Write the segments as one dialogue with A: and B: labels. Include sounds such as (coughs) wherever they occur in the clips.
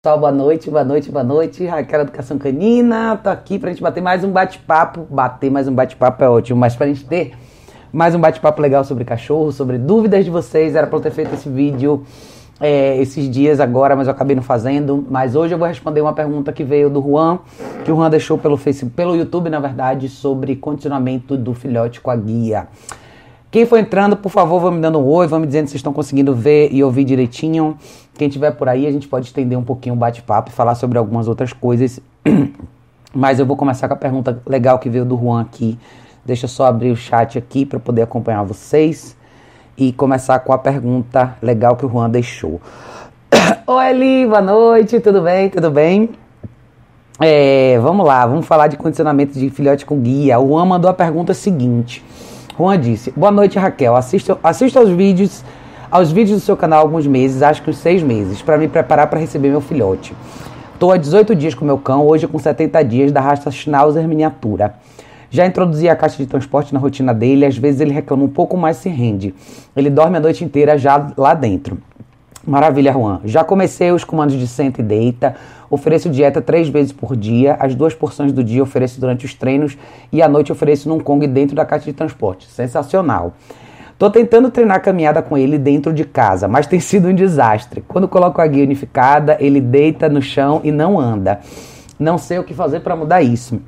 A: Pessoal, boa noite, boa noite, boa noite. Raquel Educação Canina, tô aqui pra gente bater mais um bate-papo. Bater mais um bate-papo é ótimo, mas pra gente ter mais um bate-papo legal sobre cachorro, sobre dúvidas de vocês, era pra eu ter feito esse vídeo é, esses dias agora, mas eu acabei não fazendo. Mas hoje eu vou responder uma pergunta que veio do Juan, que o Juan deixou pelo Facebook, pelo YouTube, na verdade, sobre condicionamento do filhote com a guia. Quem for entrando, por favor, vão me dando um oi, vão me dizendo se estão conseguindo ver e ouvir direitinho. Quem tiver por aí, a gente pode estender um pouquinho o bate-papo e falar sobre algumas outras coisas. (clears throat) Mas eu vou começar com a pergunta legal que veio do Juan aqui. Deixa eu só abrir o chat aqui para poder acompanhar vocês e começar com a pergunta legal que o Juan deixou. (clears throat) Oi, Eli, boa noite, tudo bem? Tudo bem? É, vamos lá, vamos falar de condicionamento de filhote com guia. O Juan mandou a pergunta seguinte. Juan disse: Boa noite, Raquel. Assisto, assisto aos vídeos aos vídeos do seu canal há alguns meses, acho que uns seis meses, para me preparar para receber meu filhote. Estou há 18 dias com meu cão, hoje com 70 dias da raça Schnauzer miniatura. Já introduzi a caixa de transporte na rotina dele, às vezes ele reclama um pouco mais se rende. Ele dorme a noite inteira já lá dentro. Maravilha, Juan. Já comecei os comandos de senta e deita. Ofereço dieta três vezes por dia. As duas porções do dia ofereço durante os treinos e à noite ofereço num Kong dentro da caixa de transporte. Sensacional. Tô tentando treinar caminhada com ele dentro de casa, mas tem sido um desastre. Quando coloco a guia unificada, ele deita no chão e não anda. Não sei o que fazer para mudar isso.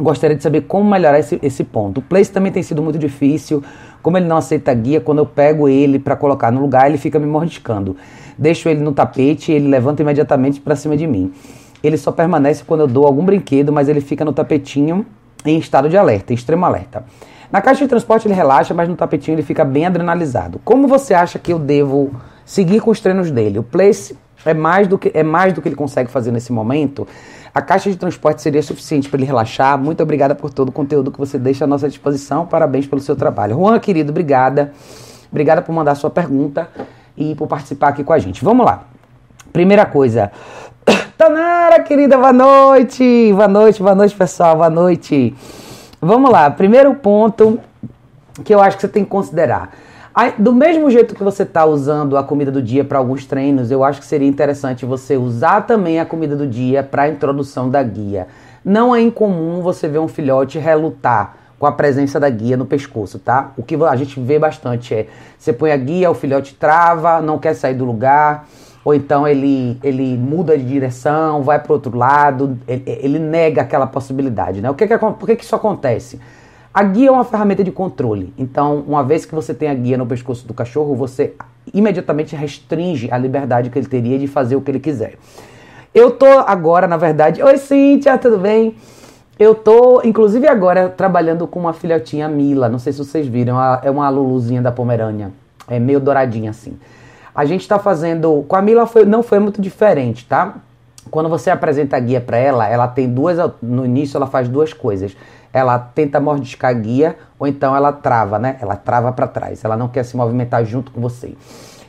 A: Gostaria de saber como melhorar esse, esse ponto. O place também tem sido muito difícil. Como ele não aceita guia, quando eu pego ele para colocar no lugar, ele fica me mordiscando. Deixo ele no tapete e ele levanta imediatamente para cima de mim. Ele só permanece quando eu dou algum brinquedo, mas ele fica no tapetinho em estado de alerta, em extremo alerta. Na caixa de transporte ele relaxa, mas no tapetinho ele fica bem adrenalizado. Como você acha que eu devo seguir com os treinos dele? O place é mais do que, é mais do que ele consegue fazer nesse momento. A caixa de transporte seria suficiente para ele relaxar. Muito obrigada por todo o conteúdo que você deixa à nossa disposição. Parabéns pelo seu trabalho. Juan, querido, obrigada. Obrigada por mandar sua pergunta e por participar aqui com a gente. Vamos lá. Primeira coisa. (coughs) Tanara, querida, boa noite. Boa noite, boa noite, pessoal. Boa noite. Vamos lá. Primeiro ponto que eu acho que você tem que considerar. Do mesmo jeito que você está usando a comida do dia para alguns treinos, eu acho que seria interessante você usar também a comida do dia para a introdução da guia. Não é incomum você ver um filhote relutar com a presença da guia no pescoço, tá? O que a gente vê bastante é você põe a guia, o filhote trava, não quer sair do lugar, ou então ele, ele muda de direção, vai para outro lado, ele, ele, nega aquela possibilidade, né? O que que, por que, que isso acontece? A guia é uma ferramenta de controle. Então, uma vez que você tem a guia no pescoço do cachorro, você imediatamente restringe a liberdade que ele teria de fazer o que ele quiser. Eu tô agora, na verdade. Oi, Cíntia, tudo bem? Eu tô, inclusive agora, trabalhando com uma filhotinha Mila. Não sei se vocês viram, é uma Luluzinha da Pomerânia. É meio douradinha assim. A gente tá fazendo. Com a Mila foi, não foi muito diferente, tá? Quando você apresenta a guia para ela, ela tem duas. No início, ela faz duas coisas ela tenta mordiscar a guia ou então ela trava, né? Ela trava para trás, ela não quer se movimentar junto com você.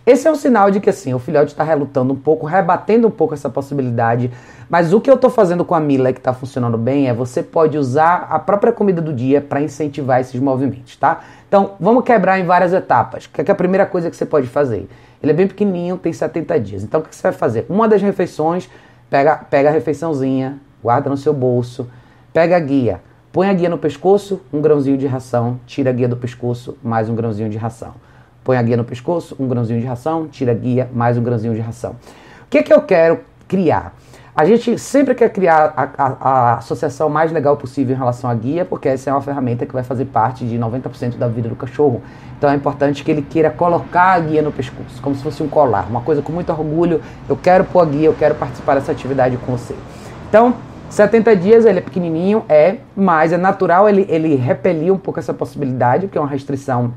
A: Esse é um sinal de que assim, o filhote está relutando um pouco, rebatendo um pouco essa possibilidade. Mas o que eu estou fazendo com a Mila que está funcionando bem é você pode usar a própria comida do dia para incentivar esses movimentos, tá? Então, vamos quebrar em várias etapas. O que é, a primeira coisa que você pode fazer? Ele é bem pequenininho, tem 70 dias. Então, o que você vai fazer? Uma das refeições, pega, pega a refeiçãozinha, guarda no seu bolso, pega a guia, Põe a guia no pescoço, um grãozinho de ração, tira a guia do pescoço, mais um grãozinho de ração. Põe a guia no pescoço, um grãozinho de ração, tira a guia, mais um grãozinho de ração. O que, é que eu quero criar? A gente sempre quer criar a, a, a, associação mais legal possível em relação à guia, porque essa é uma ferramenta que vai fazer parte de 90% da vida do cachorro. Então é importante que ele queira colocar a guia no pescoço, como se fosse um colar, uma coisa com muito orgulho. Eu quero pôr a guia, eu quero participar dessa atividade com você. Então, 70 dias ele é pequenininho, é, mas é natural ele, ele repelir um pouco essa possibilidade, que é uma restrição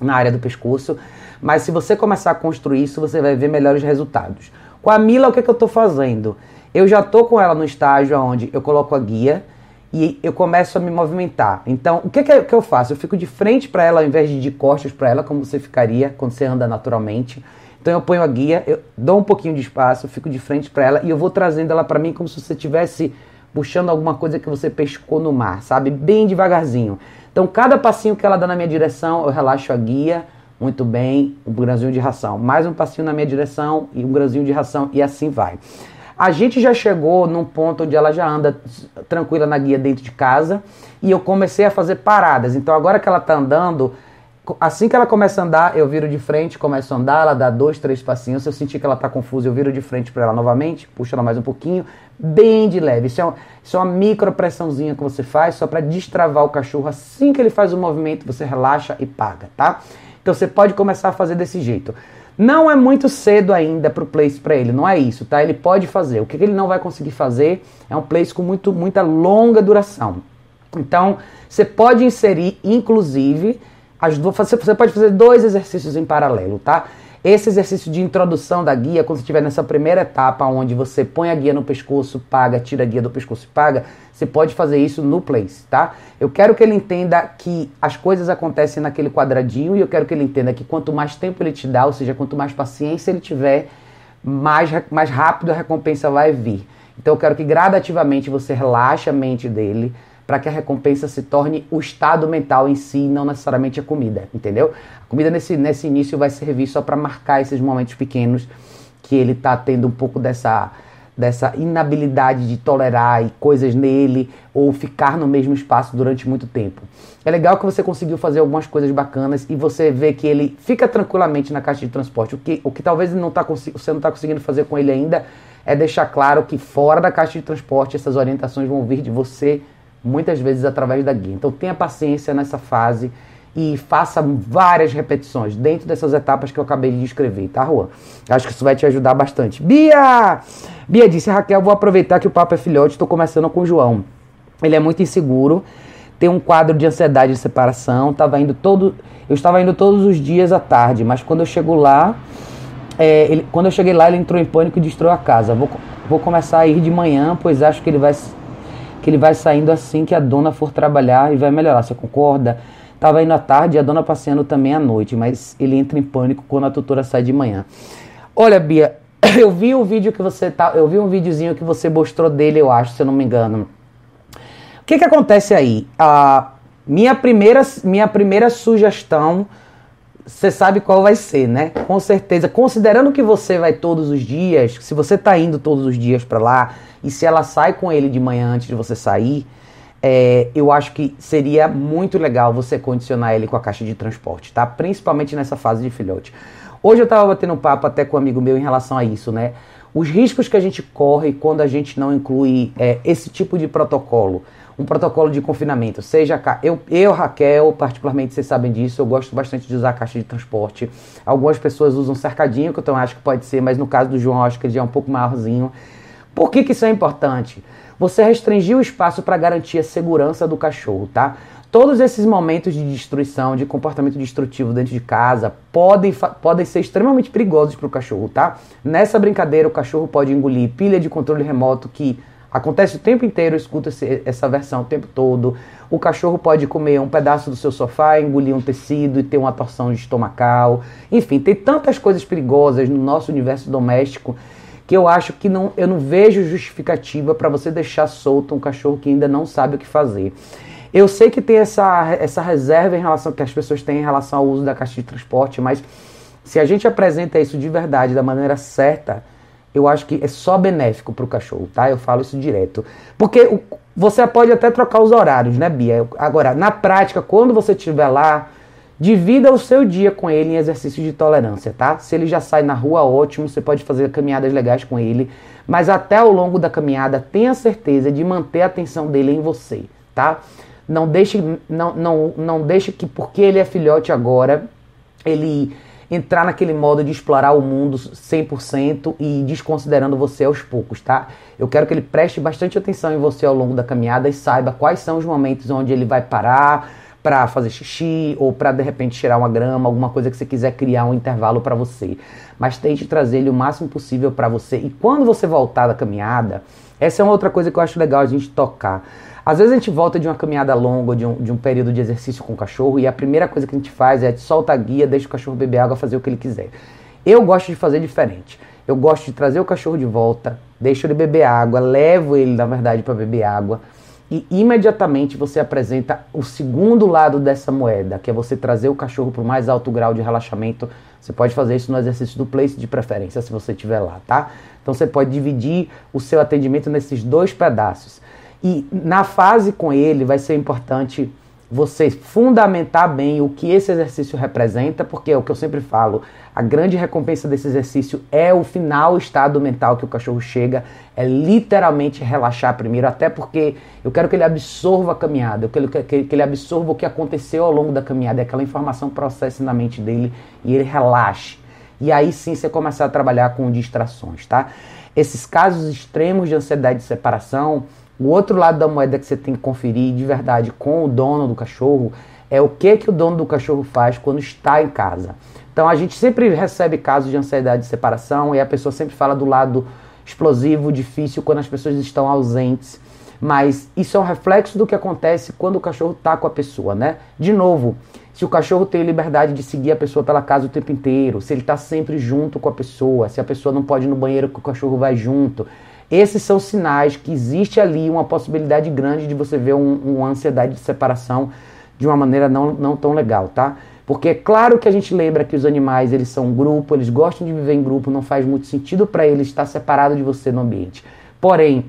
A: na área do pescoço. Mas se você começar a construir isso, você vai ver melhores resultados. Com a Mila, o que, é que eu estou fazendo? Eu já estou com ela no estágio onde eu coloco a guia e eu começo a me movimentar. Então, o que, que, que eu faço? Eu fico de frente para ela ao invés de de costas para ela, como você ficaria quando você anda naturalmente. Então eu ponho a guia, eu dou um pouquinho de espaço, fico de frente para ela e eu vou trazendo ela para mim como se você tivesse puxando alguma coisa que você pescou no mar, sabe? Bem devagarzinho. Então, cada passinho que ela dá na minha direção, eu relaxo a guia, muito bem, um grãozinho de ração. Mais um passinho na minha direção e um grãozinho de ração e assim vai. A gente já chegou num ponto onde ela já anda tranquila na guia dentro de casa e eu comecei a fazer paradas. Então agora que ela tá andando, assim que ela começa a andar, eu viro de frente, começo a andar, ela dá dois, três passinhos. Se eu sentir que ela tá confusa, eu viro de frente para ela novamente, puxo ela mais um pouquinho, bem de leve. Isso é, uma, isso é uma micro pressãozinha que você faz só para destravar o cachorro. Assim que ele faz o movimento, você relaxa e paga, tá? Então você pode começar a fazer desse jeito. Não é muito cedo ainda para o place para ele, não é isso, tá? Ele pode fazer. O que ele não vai conseguir fazer é um place com muito, muita longa duração. Então, você pode inserir, inclusive, as duas, você pode fazer dois exercícios em paralelo, tá? Esse exercício de introdução da guia, quando você estiver nessa primeira etapa, onde você põe a guia no pescoço, paga, tira a guia do pescoço e paga, você pode fazer isso no place, tá? Eu quero que ele entenda que as coisas acontecem naquele quadradinho e eu quero que ele entenda que quanto mais tempo ele te dá, ou seja, quanto mais paciência ele tiver, mais, mais rápido a recompensa vai vir. Então eu quero que gradativamente você relaxe a mente dele, para que a recompensa se torne o estado mental em si, não necessariamente a comida, entendeu? A comida nesse, nesse início vai servir só para marcar esses momentos pequenos que ele está tendo um pouco dessa, dessa inabilidade de tolerar coisas nele ou ficar no mesmo espaço durante muito tempo. É legal que você conseguiu fazer algumas coisas bacanas e você vê que ele fica tranquilamente na caixa de transporte. O que, o que talvez não tá, você não está conseguindo fazer com ele ainda é deixar claro que fora da caixa de transporte essas orientações vão vir de você muitas vezes através da guia. Então tenha paciência nessa fase e faça várias repetições dentro dessas etapas que eu acabei de descrever, tá, Juan? Acho que isso vai te ajudar bastante. Bia! Bia disse, Raquel, vou aproveitar que o papo é filhote, estou começando com o João. Ele é muito inseguro, tem um quadro de ansiedade de separação, tava indo todo, eu estava indo todos os dias à tarde, mas quando eu chego lá, é, ele, quando eu cheguei lá, ele entrou em pânico e destruiu a casa. Vou, vou começar a ir de manhã, pois acho que ele vai que ele vai saindo assim que a dona for trabalhar e vai melhorar. Você concorda? Tava indo à tarde e a dona passeando também à noite, mas ele entra em pânico quando a tutora sai de manhã. Olha, Bia, (coughs) eu vi o vídeo que você tá, eu vi um videozinho que você mostrou dele, eu acho, se eu não me engano. O que que acontece aí? A minha primeira, minha primeira sugestão, você sabe qual vai ser, né? Com certeza, considerando que você vai todos os dias, se você tá indo todos os dias para lá, e se ela sai com ele de manhã antes de você sair, é, eu acho que seria muito legal você condicionar ele com a caixa de transporte, tá? Principalmente nessa fase de filhote. Hoje eu estava batendo papo até com um amigo meu em relação a isso, né? Os riscos que a gente corre quando a gente não inclui é, esse tipo de protocolo, um protocolo de confinamento, seja eu, eu, Raquel, particularmente, vocês sabem disso, eu gosto bastante de usar caixa de transporte. Algumas pessoas usam cercadinho, que eu também acho que pode ser, mas no caso do João, acho que ele já é um pouco maiorzinho. Por que, que isso é importante? Você restringir o espaço para garantir a segurança do cachorro, tá? Todos esses momentos de destruição, de comportamento destrutivo dentro de casa, podem, podem ser extremamente perigosos para o cachorro, tá? Nessa brincadeira, o cachorro pode engolir pilha de controle remoto que acontece o tempo inteiro, escuta essa versão o tempo todo. O cachorro pode comer um pedaço do seu sofá, engolir um tecido e ter uma torção estomacal. Enfim, tem tantas coisas perigosas no nosso universo doméstico que eu acho que não, eu não vejo justificativa para você deixar solto um cachorro que ainda não sabe o que fazer. Eu sei que tem essa, essa reserva em relação que as pessoas têm em relação ao uso da caixa de transporte, mas se a gente apresenta isso de verdade, da maneira certa, eu acho que é só benéfico para o cachorro, tá? Eu falo isso direto. Porque o, você pode até trocar os horários, né, Bia? Agora, na prática, quando você estiver lá, Divida o seu dia com ele em exercícios de tolerância, tá? Se ele já sai na rua, ótimo, você pode fazer caminhadas legais com ele, mas até ao longo da caminhada, tenha certeza de manter a atenção dele em você, tá? Não deixe, não, não, não deixe que porque ele é filhote agora, ele entrar naquele modo de explorar o mundo 100% e desconsiderando você aos poucos, tá? Eu quero que ele preste bastante atenção em você ao longo da caminhada e saiba quais são os momentos onde ele vai parar, para fazer xixi ou para de repente tirar uma grama, alguma coisa que você quiser criar um intervalo para você. Mas tente trazer ele o máximo possível para você. E quando você voltar da caminhada, essa é uma outra coisa que eu acho legal a gente tocar. Às vezes a gente volta de uma caminhada longa, de um, de um período de exercício com o cachorro, e a primeira coisa que a gente faz é solta a guia, deixa o cachorro beber água, fazer o que ele quiser. Eu gosto de fazer diferente. Eu gosto de trazer o cachorro de volta, deixo ele beber água, levo ele, na verdade, para beber água e imediatamente você apresenta o segundo lado dessa moeda, que é você trazer o cachorro para o mais alto grau de relaxamento Você pode fazer isso no exercício do place de preferência, se você estiver lá, tá? Então você pode dividir o seu atendimento nesses dois pedaços. E na fase com ele vai ser importante você fundamentar bem o que esse exercício representa, porque é o que eu sempre falo, a grande recompensa desse exercício é o final estado mental que o cachorro chega, é literalmente relaxar primeiro, até porque eu quero que ele absorva a caminhada, eu quero que ele absorva o que aconteceu ao longo da caminhada, aquela informação processe na mente dele e ele relaxe. E aí sim você começar a trabalhar com distrações, tá? Esses casos extremos de ansiedade de separação, o outro lado da moeda que você tem que conferir de verdade com o dono do cachorro é o que que o dono do cachorro faz quando está em casa. Então a gente sempre recebe casos de ansiedade de separação e a pessoa sempre fala do lado explosivo, difícil quando as pessoas estão ausentes. Mas isso é um reflexo do que acontece quando o cachorro está com a pessoa, né? De novo, se o cachorro tem liberdade de seguir a pessoa pela casa o tempo inteiro, se ele está sempre junto com a pessoa, se a pessoa não pode ir no banheiro que o cachorro vai junto, esses são sinais que existe ali uma possibilidade grande de você ver um, uma ansiedade de separação de uma maneira não, não tão legal, tá? Porque é claro que a gente lembra que os animais eles são um grupo, eles gostam de viver em grupo, não faz muito sentido para eles estar separado de você no ambiente. Porém,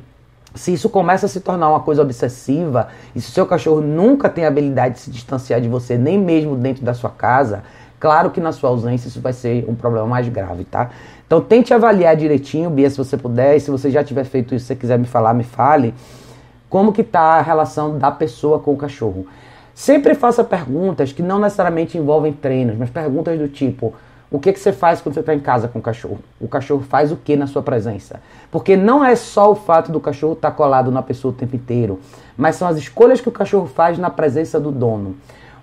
A: se isso começa a se tornar uma coisa obsessiva, e se o seu cachorro nunca tem a habilidade de se distanciar de você, nem mesmo dentro da sua casa, claro que na sua ausência isso vai ser um problema mais grave, tá? Então tente avaliar direitinho, Bia, se você puder, e se você já tiver feito isso, se você quiser me falar, me fale, como que está a relação da pessoa com o cachorro. Sempre faça perguntas que não necessariamente envolvem treinos, mas perguntas do tipo: o que, que você faz quando você está em casa com o cachorro? O cachorro faz o que na sua presença? Porque não é só o fato do cachorro estar tá colado na pessoa o tempo inteiro, mas são as escolhas que o cachorro faz na presença do dono.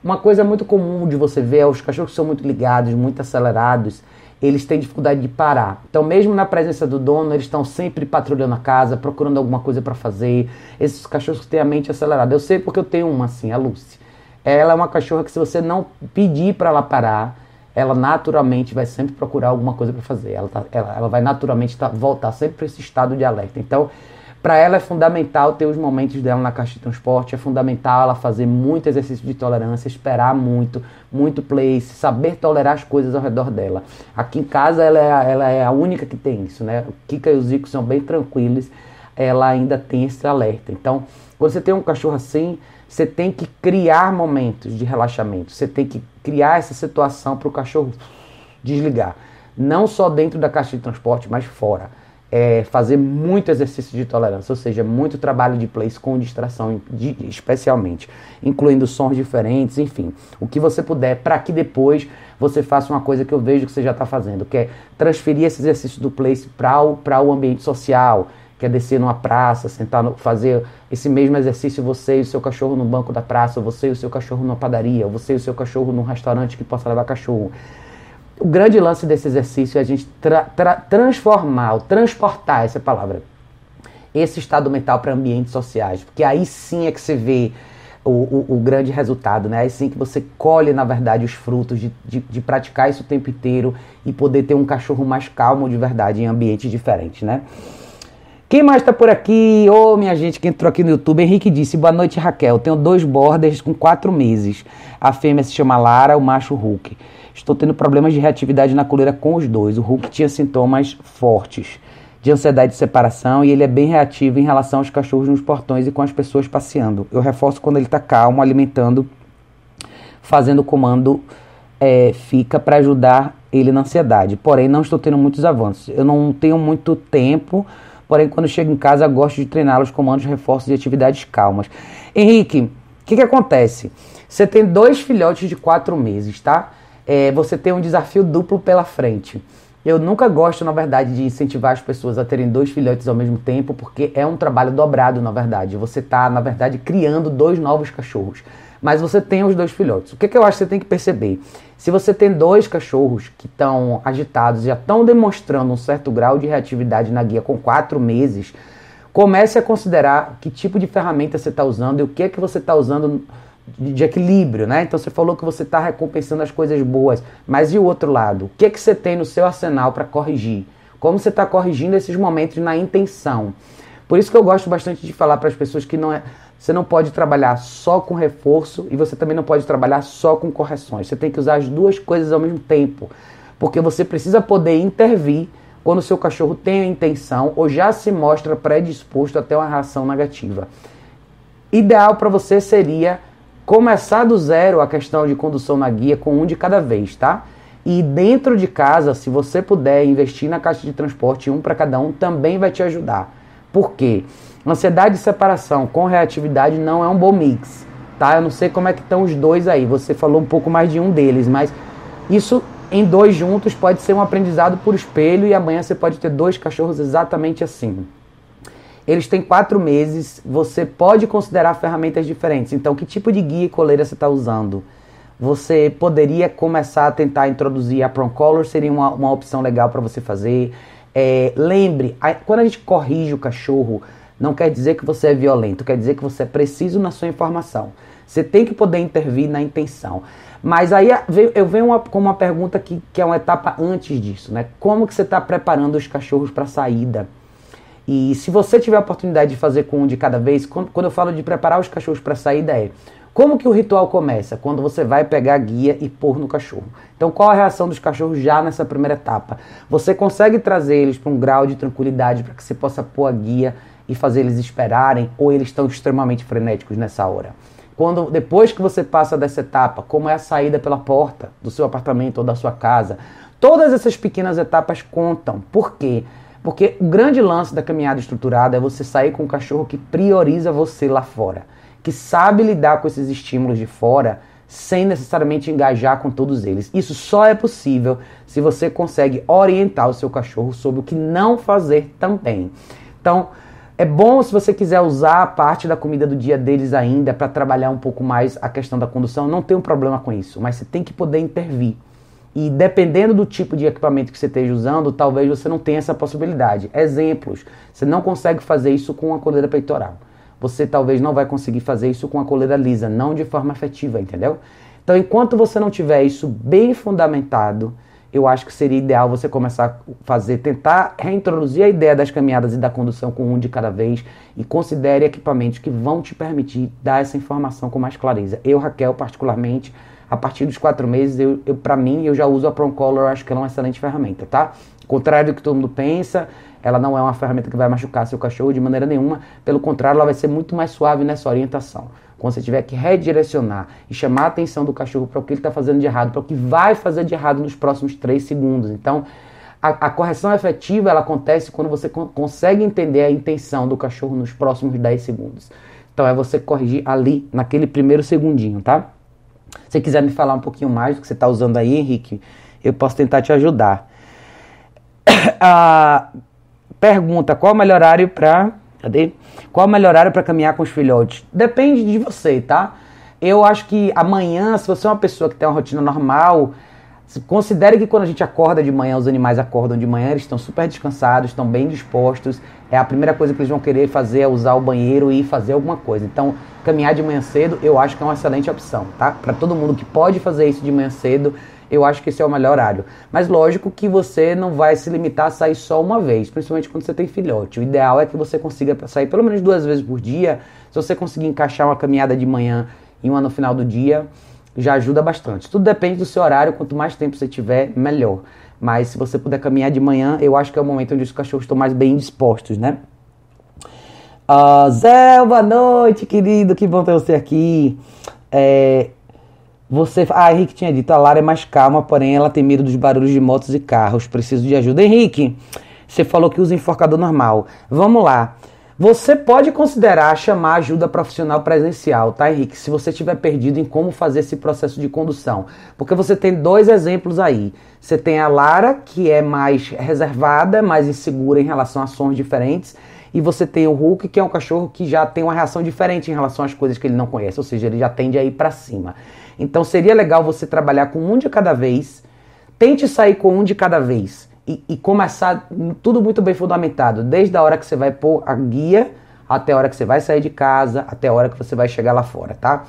A: Uma coisa muito comum de você ver é os cachorros que são muito ligados, muito acelerados, eles têm dificuldade de parar. Então, mesmo na presença do dono, eles estão sempre patrulhando a casa, procurando alguma coisa para fazer. Esses cachorros têm a mente acelerada. Eu sei porque eu tenho uma assim, a Lucy. Ela é uma cachorra que se você não pedir para ela parar, ela naturalmente vai sempre procurar alguma coisa para fazer. Ela, tá, ela, ela, vai naturalmente tá, voltar sempre para esse estado de alerta. Então, para ela é fundamental ter os momentos dela na caixa de transporte, é fundamental ela fazer muito exercício de tolerância, esperar muito, muito place, saber tolerar as coisas ao redor dela. Aqui em casa ela é, ela é a única que tem isso, né? O Kika e o Zico são bem tranquilos, ela ainda tem esse alerta. Então, quando você tem um cachorro assim, você tem que criar momentos de relaxamento, você tem que criar essa situação para o cachorro desligar. Não só dentro da caixa de transporte, mas fora é, fazer muito exercício de tolerância, ou seja, muito trabalho de place com distração, de, especialmente, incluindo sons diferentes, enfim, o que você puder, para que depois você faça uma coisa que eu vejo que você já está fazendo, que é transferir esse exercício do place para o, ambiente social, que é descer numa praça, sentar, no, fazer esse mesmo exercício você e o seu cachorro no banco da praça, você e o seu cachorro numa padaria, você e o seu cachorro num restaurante que possa levar cachorro. O grande lance desse exercício é a gente tra tra transformar, transportar essa palavra, esse estado mental para ambientes sociais, porque aí sim é que você vê o, o, o, grande resultado, né? Aí sim que você colhe, na verdade, os frutos de, de, de, praticar isso o tempo inteiro e poder ter um cachorro mais calmo de verdade em ambientes diferentes, né? Quem mais está por aqui? Ô, oh, minha gente que entrou aqui no YouTube, Henrique disse, boa noite, Raquel. Tenho dois borders com quatro meses. A fêmea se chama Lara, o macho Hulk. Estou tendo problemas de reatividade na coleira com os dois. O Hulk tinha sintomas fortes de ansiedade de separação e ele é bem reativo em relação aos cachorros nos portões e com as pessoas passeando. Eu reforço quando ele está calmo, alimentando, fazendo comando é, fica para ajudar ele na ansiedade. Porém, não estou tendo muitos avanços. Eu não tenho muito tempo, porém, quando chego em casa, gosto de treinar os comandos, reforços e atividades calmas. Henrique, o que, que acontece? Você tem dois filhotes de quatro meses, tá? É, você tem um desafio duplo pela frente. Eu nunca gosto, na verdade, de incentivar as pessoas a terem dois filhotes ao mesmo tempo, porque é um trabalho dobrado, na verdade. Você está, na verdade, criando dois novos cachorros. Mas você tem os dois filhotes. O que, que eu acho que você tem que perceber? Se você tem dois cachorros que estão agitados, já estão demonstrando um certo grau de reatividade na guia com quatro meses, comece a considerar que tipo de ferramenta você está usando e o que, que você está usando de, equilíbrio, né? Então você falou que você está recompensando as coisas boas, mas e o outro lado? O que, que você tem no seu arsenal para corrigir? Como você está corrigindo esses momentos na intenção? Por isso que eu gosto bastante de falar para as pessoas que não é, você não pode trabalhar só com reforço e você também não pode trabalhar só com correções. Você tem que usar as duas coisas ao mesmo tempo. porque você precisa poder intervir quando o seu cachorro tem a intenção ou já se mostra predisposto a ter uma reação negativa. Ideal para você seria começar do zero a questão de condução na guia com um de cada vez, tá? E dentro de casa, se você puder investir na caixa de transporte um para cada um, também vai te ajudar. Por quê? Ansiedade de separação com reatividade não é um bom mix, tá? Eu não sei como é que estão os dois aí. Você falou um pouco mais de um deles, mas isso em dois juntos pode ser um aprendizado por espelho e amanhã você pode ter dois cachorros exatamente assim. Eles têm quatro meses, você pode considerar ferramentas diferentes. Então, que tipo de guia e coleira você está usando? Você poderia começar a tentar introduzir a Color, seria uma, uma opção legal para você fazer. É, lembre, a, quando a gente corrige o cachorro, não quer dizer que você é violento, quer dizer que você é preciso na sua informação. Você tem que poder intervir na intenção. Mas aí eu venho uma, com uma pergunta que, que é uma etapa antes disso, né? Como que você está preparando os cachorros para a saída? E se você tiver a oportunidade de fazer com um de cada vez, quando, eu falo de preparar os cachorros para a saída é como que o ritual começa? Quando você vai pegar a guia e pôr no cachorro. Então, qual a reação dos cachorros já nessa primeira etapa? Você consegue trazer eles para um grau de tranquilidade para que você possa pôr a guia e fazer eles esperarem ou eles estão extremamente frenéticos nessa hora? Quando depois que você passa dessa etapa, como é a saída pela porta do seu apartamento ou da sua casa, todas essas pequenas etapas contam. Por quê? Porque o grande lance da caminhada estruturada é você sair com um cachorro que prioriza você lá fora, que sabe lidar com esses estímulos de fora sem necessariamente engajar com todos eles. Isso só é possível se você consegue orientar o seu cachorro sobre o que não fazer também. Então, é bom se você quiser usar a parte da comida do dia deles ainda para trabalhar um pouco mais a questão da condução, não tem um problema com isso, mas você tem que poder intervir. E dependendo do tipo de equipamento que você esteja usando, talvez você não tenha essa possibilidade. Exemplos: você não consegue fazer isso com a coleira peitoral. Você talvez não vai conseguir fazer isso com a coleira lisa, não de forma afetiva, entendeu? Então, enquanto você não tiver isso bem fundamentado, eu acho que seria ideal você começar a fazer, tentar reintroduzir a ideia das caminhadas e da condução com um de cada vez e considere equipamentos que vão te permitir dar essa informação com mais clareza. Eu, Raquel, particularmente, a partir dos quatro meses, eu, eu para mim, eu já uso a Color, acho que ela é uma excelente ferramenta, tá? Contrário do que todo mundo pensa, ela não é uma ferramenta que vai machucar seu cachorro de maneira nenhuma, pelo contrário, ela vai ser muito mais suave nessa orientação. Quando você tiver que redirecionar e chamar a atenção do cachorro para o que ele está fazendo de errado, para o que vai fazer de errado nos próximos três segundos. Então, a, a correção efetiva ela acontece quando você con consegue entender a intenção do cachorro nos próximos 10 segundos. Então, é você corrigir ali, naquele primeiro segundinho, tá? Se quiser me falar um pouquinho mais do que você está usando aí, Henrique, eu posso tentar te ajudar. (coughs) A pergunta: qual o melhor horário para. Cadê? Qual o melhor horário para caminhar com os filhotes? Depende de você, tá? Eu acho que amanhã, se você é uma pessoa que tem uma rotina normal, Considere que quando a gente acorda de manhã, os animais acordam de manhã, eles estão super descansados, estão bem dispostos. É a primeira coisa que eles vão querer fazer é usar o banheiro e fazer alguma coisa. Então, caminhar de manhã cedo, eu acho que é uma excelente opção, tá? Para todo mundo que pode fazer isso de manhã cedo, eu acho que esse é o melhor horário. Mas lógico que você não vai se limitar a sair só uma vez, principalmente quando você tem filhote. O ideal é que você consiga sair pelo menos duas vezes por dia. Se você conseguir encaixar uma caminhada de manhã e uma no final do dia, já ajuda bastante. Tudo depende do seu horário, quanto mais tempo você tiver, melhor. Mas se você puder caminhar de manhã, eu acho que é o momento onde os cachorros estão mais bem dispostos, né? Zé, boa noite, querido, que bom ter você aqui. É, você, ah, Henrique tinha dito, a Lara é mais calma, porém ela tem medo dos barulhos de motos e carros. Preciso de ajuda. Henrique, você falou que usa enforcador normal. Vamos lá. Você pode considerar chamar ajuda profissional presencial, tá, Henrique? Se você estiver perdido em como fazer esse processo de condução. Porque você tem dois exemplos aí. Você tem a Lara, que é mais reservada, mais insegura em relação a sons diferentes. E você tem o Hulk, que é um cachorro que já tem uma reação diferente em relação às coisas que ele não conhece. Ou seja, ele já tende a ir para cima. Então seria legal você trabalhar com um de cada vez. Tente sair com um de cada vez e, e, começar tudo muito bem fundamentado, desde a hora que você vai pôr a guia até a hora que você vai sair de casa, até a hora que você vai chegar lá fora, tá?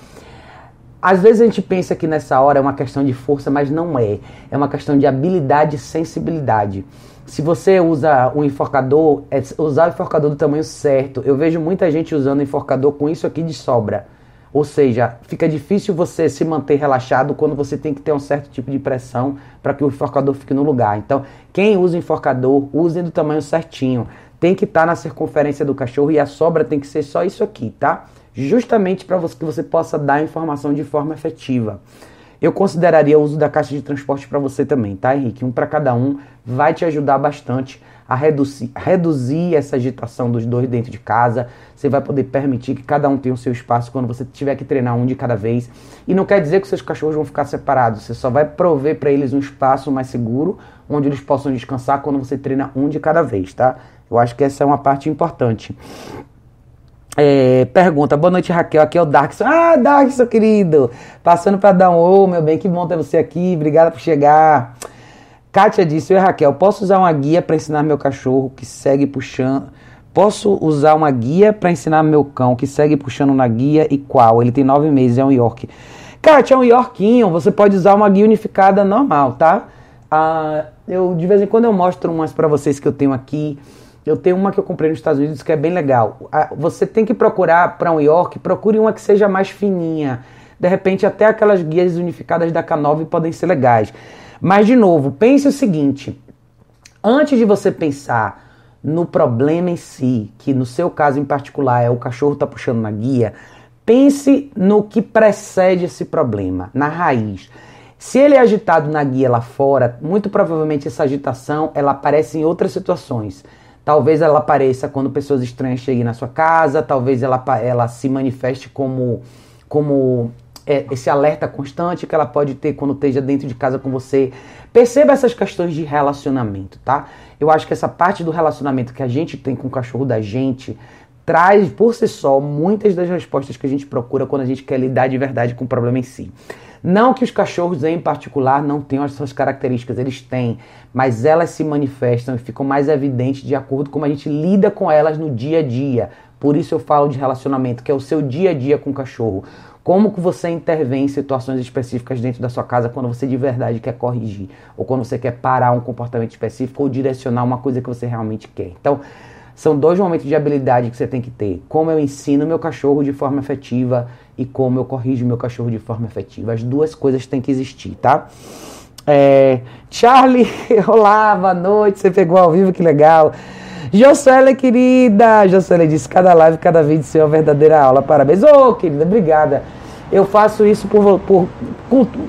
A: Às vezes a gente pensa que nessa hora é uma questão de força, mas não é. É uma questão de habilidade e sensibilidade. Se você usa um enforcador, é usar o enforcador do tamanho certo. Eu vejo muita gente usando enforcador com isso aqui de sobra. Ou seja, fica difícil você se manter relaxado quando você tem que ter um certo tipo de pressão para que o enforcador fique no lugar. Então, quem usa enforcador, use do tamanho certinho. Tem que estar tá na circunferência do cachorro e a sobra tem que ser só isso aqui, tá? Justamente para que você possa dar a informação de forma efetiva. Eu consideraria o uso da caixa de transporte para você também, tá, Henrique? Um para cada um vai te ajudar bastante a reduzir, reduzir essa agitação dos dois dentro de casa. Você vai poder permitir que cada um tenha o seu espaço quando você tiver que treinar um de cada vez. E não quer dizer que seus cachorros vão ficar separados. Você só vai prover para eles um espaço mais seguro, onde eles possam descansar quando você treina um de cada vez, tá? Eu acho que essa é uma parte importante. É, pergunta, boa noite Raquel, aqui é o Darkson. Ah, Darkson, querido! Passando para dar um ô, meu bem, que bom ter você aqui, obrigada por chegar. Kátia disse: Oi Raquel, posso usar uma guia para ensinar meu cachorro que segue puxando. Posso usar uma guia para ensinar meu cão que segue puxando na guia e qual? Ele tem nove meses, é um York. Kátia, é um Yorkinho, você pode usar uma guia unificada normal, tá? Ah, eu de vez em quando eu mostro umas para vocês que eu tenho aqui. Eu tenho uma que eu comprei nos Estados Unidos que é bem legal. Você tem que procurar para um York, procure uma que seja mais fininha. De repente, até aquelas guias unificadas da K9 podem ser legais. Mas, de novo, pense o seguinte: antes de você pensar no problema em si, que no seu caso em particular é o cachorro tá puxando na guia, pense no que precede esse problema, na raiz. Se ele é agitado na guia lá fora, muito provavelmente essa agitação ela aparece em outras situações. Talvez ela apareça quando pessoas estranhas cheguem na sua casa, talvez ela, ela se manifeste como, como é, esse alerta constante que ela pode ter quando esteja dentro de casa com você. Perceba essas questões de relacionamento, tá? Eu acho que essa parte do relacionamento que a gente tem com o cachorro da gente traz por si só muitas das respostas que a gente procura quando a gente quer lidar de verdade com o problema em si. Não que os cachorros em particular não tenham as suas características, eles têm, mas elas se manifestam e ficam mais evidentes de acordo com como a gente lida com elas no dia a dia. Por isso eu falo de relacionamento, que é o seu dia a dia com o cachorro. Como que você intervém em situações específicas dentro da sua casa quando você de verdade quer corrigir, ou quando você quer parar um comportamento específico ou direcionar uma coisa que você realmente quer. Então, são dois momentos de habilidade que você tem que ter. Como eu ensino meu cachorro de forma efetiva e como eu corrijo meu cachorro de forma efetiva. As duas coisas têm que existir, tá? É, Charlie, (laughs) olá, boa noite. Você pegou ao vivo, que legal. Jocélia, querida. Jocélia disse: cada live, cada vídeo, seu verdadeira aula. Parabéns. Ô, oh, querida, obrigada. Eu faço isso por, por,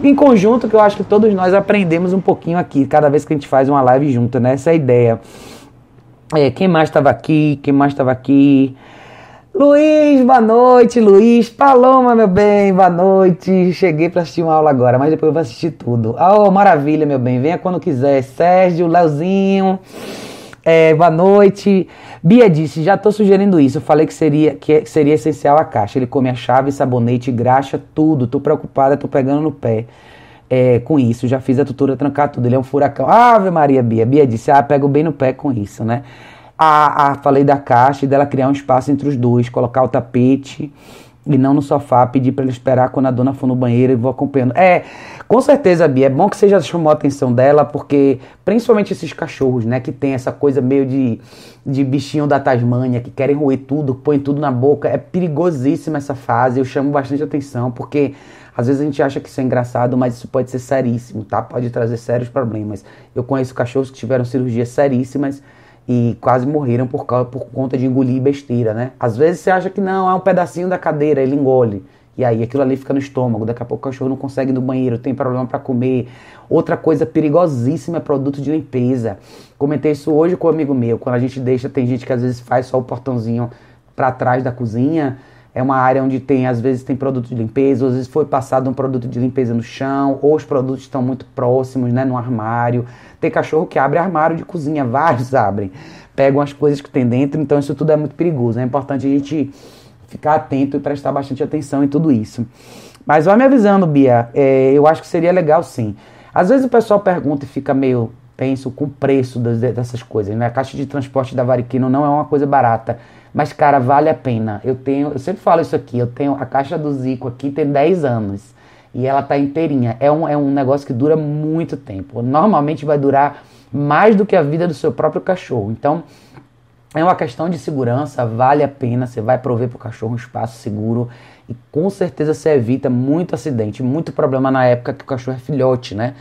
A: em conjunto, que eu acho que todos nós aprendemos um pouquinho aqui, cada vez que a gente faz uma live junto, né? Essa é a ideia. É, quem mais estava aqui? Quem mais estava aqui? Luiz, boa noite, Luiz. Paloma, meu bem, boa noite. Cheguei para assistir uma aula agora, mas depois eu vou assistir tudo. Oh, maravilha, meu bem. Venha quando quiser. Sérgio, Leozinho. É, boa noite. Bia disse, já estou sugerindo isso. Eu falei que seria, que seria essencial a caixa. Ele come a chave, sabonete, graxa, tudo. Tô preocupada, tô pegando no pé é, com isso. Já fiz a tutora trancar tudo. Ele é um furacão. Ave Maria, Bia. Bia disse, ah, pego bem no pé com isso, né? Ah, ah, falei da caixa e dela criar um espaço entre os dois, colocar o tapete e não no sofá, pedir para ele esperar quando a dona for no banheiro e vou acompanhando. É, com certeza, Bia, é bom que você já chamou a atenção dela, porque principalmente esses cachorros, né, que tem essa coisa meio de, de bichinho da Tasmânia, que querem roer tudo, põem tudo na boca, é perigosíssima essa fase, eu chamo bastante atenção, porque às vezes a gente acha que isso é engraçado, mas isso pode ser seríssimo, tá? Pode trazer sérios problemas. Eu conheço cachorros que tiveram cirurgias seríssimas, e quase morreram por, causa, por conta de engolir besteira, né? Às vezes você acha que não, é um pedacinho da cadeira, ele engole. E aí aquilo ali fica no estômago, daqui a pouco o cachorro não consegue ir no banheiro, tem problema para comer. Outra coisa perigosíssima é produto de limpeza. Comentei isso hoje com um amigo meu, quando a gente deixa, tem gente que às vezes faz só o portãozinho para trás da cozinha, é uma área onde tem, às vezes tem produto de limpeza, às vezes foi passado um produto de limpeza no chão, ou os produtos estão muito próximos, né, no armário. Tem cachorro que abre armário de cozinha, vários abrem, pegam as coisas que tem dentro, então isso tudo é muito perigoso. É importante a gente ficar atento e prestar bastante atenção em tudo isso. Mas vai me avisando, Bia, é, eu acho que seria legal sim. Às vezes o pessoal pergunta e fica meio tenso com o preço das, dessas coisas, né? A caixa de transporte da Variquino não é uma coisa barata. Mas, cara, vale a pena. Eu tenho, eu sempre falo isso aqui, eu tenho a caixa do Zico aqui tem 10 anos. E ela tá inteirinha. É um, é um negócio que dura muito tempo. Normalmente vai durar mais do que a vida do seu próprio cachorro. Então, É uma questão de segurança, vale a pena, você vai prover para o cachorro um espaço seguro e com certeza você evita muito acidente, muito problema na época que o cachorro é filhote, né?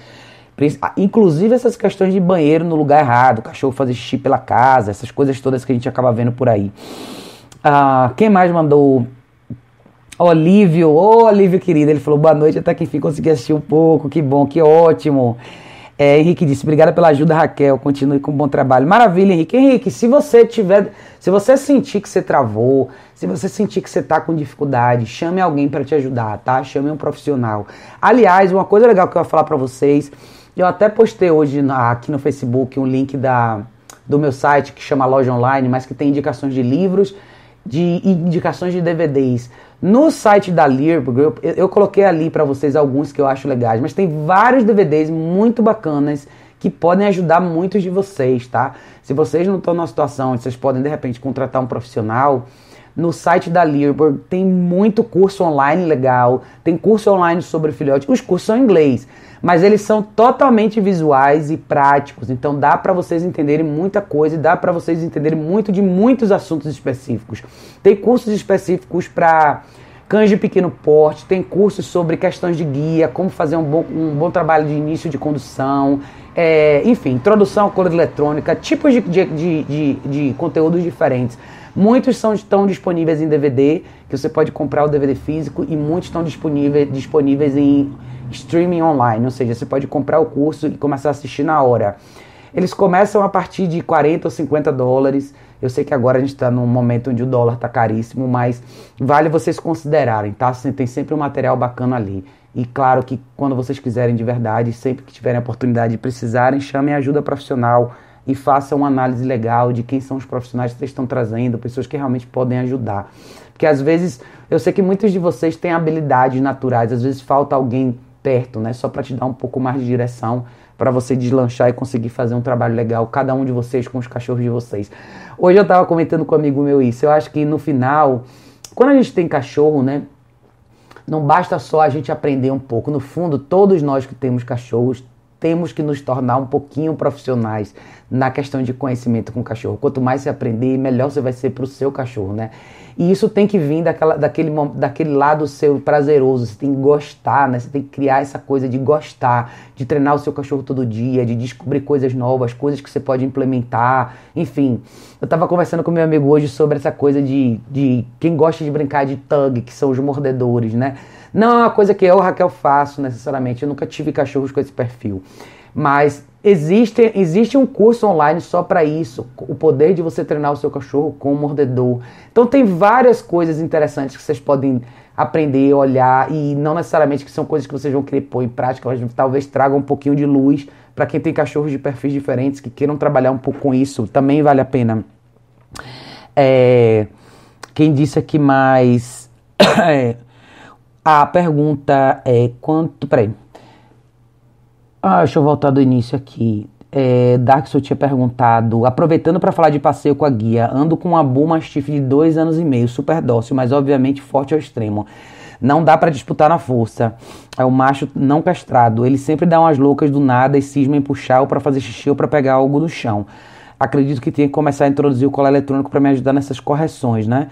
A: Inclusive essas questões de banheiro no lugar errado, o cachorro fazer xixi pela casa, essas coisas todas que a gente acaba vendo por aí. Ah, quem mais mandou? Olívio, ô oh, Olívio querido, ele falou boa noite, até que enfim consegui assistir um pouco, que bom, que ótimo. É, Henrique disse, obrigada pela ajuda, Raquel. Continue com um bom trabalho. Maravilha, Henrique. Henrique, se você tiver. Se você sentir que você travou, se você sentir que você está com dificuldade, chame alguém para te ajudar, tá? Chame um profissional. Aliás, uma coisa legal que eu vou falar para vocês, eu até postei hoje na, aqui no Facebook um link da, do meu site que chama Loja Online, mas que tem indicações de livros, de indicações de DVDs. No site da Lear Group, eu, eu coloquei ali para vocês alguns que eu acho legais, mas tem vários DVDs muito bacanas que podem ajudar muitos de vocês, tá? Se vocês não estão numa situação onde vocês podem de repente contratar um profissional, no site da Learburg tem muito curso online legal, tem curso online sobre filhote. Os cursos são em inglês, mas eles são totalmente visuais e práticos, então dá para vocês entenderem muita coisa e dá para vocês entenderem muito de muitos assuntos específicos. Tem cursos específicos para cães de pequeno porte, tem cursos sobre questões de guia, como fazer um bom, um bom trabalho de início de condução, é, enfim, introdução à coluna eletrônica, tipos de, de, de, de conteúdos diferentes. Muitos são, estão disponíveis em DVD, que você pode comprar o DVD físico, e muitos estão disponíveis, disponíveis em streaming online, ou seja, você pode comprar o curso e começar a assistir na hora. Eles começam a partir de 40 ou 50 dólares. Eu sei que agora a gente está num momento onde o dólar está caríssimo, mas vale vocês considerarem, tá? Tem sempre um material bacana ali. E claro que quando vocês quiserem de verdade, sempre que tiverem a oportunidade de precisarem, chamem ajuda profissional e façam uma análise legal de quem são os profissionais que vocês estão trazendo, pessoas que realmente podem ajudar. Porque às vezes, eu sei que muitos de vocês têm habilidades naturais, às vezes falta alguém perto, né? Só para te dar um pouco mais de direção para você deslanchar e conseguir fazer um trabalho legal, cada um de vocês com os cachorros de vocês. Hoje eu estava comentando com um amigo meu isso. Eu acho que no final, quando a gente tem cachorro, né? Não basta só a gente aprender um pouco. No fundo, todos nós que temos cachorros temos que nos tornar um pouquinho profissionais na questão de conhecimento com o cachorro. Quanto mais você aprender, melhor você vai ser para o seu cachorro, né? E isso tem que vir daquela, daquele, daquele lado seu prazeroso. Você tem que gostar, né? Você tem que criar essa coisa de gostar, de treinar o seu cachorro todo dia, de descobrir coisas novas, coisas que você pode implementar. Enfim, eu estava conversando com meu amigo hoje sobre essa coisa de, de quem gosta de brincar de tug, que são os mordedores, né? Não é uma coisa que eu, Raquel, faço necessariamente. Eu nunca tive cachorros com esse perfil. Mas existe, existe um curso online só para isso. O poder de você treinar o seu cachorro com o mordedor. Então tem várias coisas interessantes que vocês podem aprender, olhar. E não necessariamente que são coisas que vocês vão querer pôr em prática. Mas talvez tragam um pouquinho de luz para quem tem cachorros de perfis diferentes que queiram trabalhar um pouco com isso. Também vale a pena. É, quem disse aqui mais... (coughs) A pergunta é quanto. Peraí. Ah, deixa eu voltar do início aqui. É, Darkson tinha perguntado, aproveitando para falar de passeio com a guia, ando com uma Bull Mastiff de dois anos e meio, super dócil, mas obviamente forte ao extremo. Não dá para disputar na força. É o macho não castrado. Ele sempre dá umas loucas do nada e cisma em puxar ou para fazer xixi ou para pegar algo no chão. Acredito que tinha que começar a introduzir o colar eletrônico para me ajudar nessas correções, né?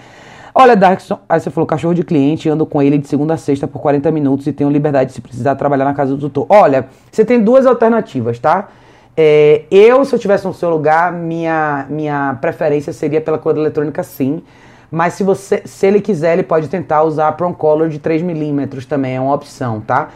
A: Olha, Darkson, aí você falou cachorro de cliente, ando com ele de segunda a sexta por 40 minutos e tenho liberdade se precisar trabalhar na casa do tutor. Olha, você tem duas alternativas, tá? É, eu, se eu tivesse no seu lugar, minha, minha preferência seria pela cor eletrônica sim. Mas se, você, se ele quiser, ele pode tentar usar a Color de 3mm também, é uma opção, tá?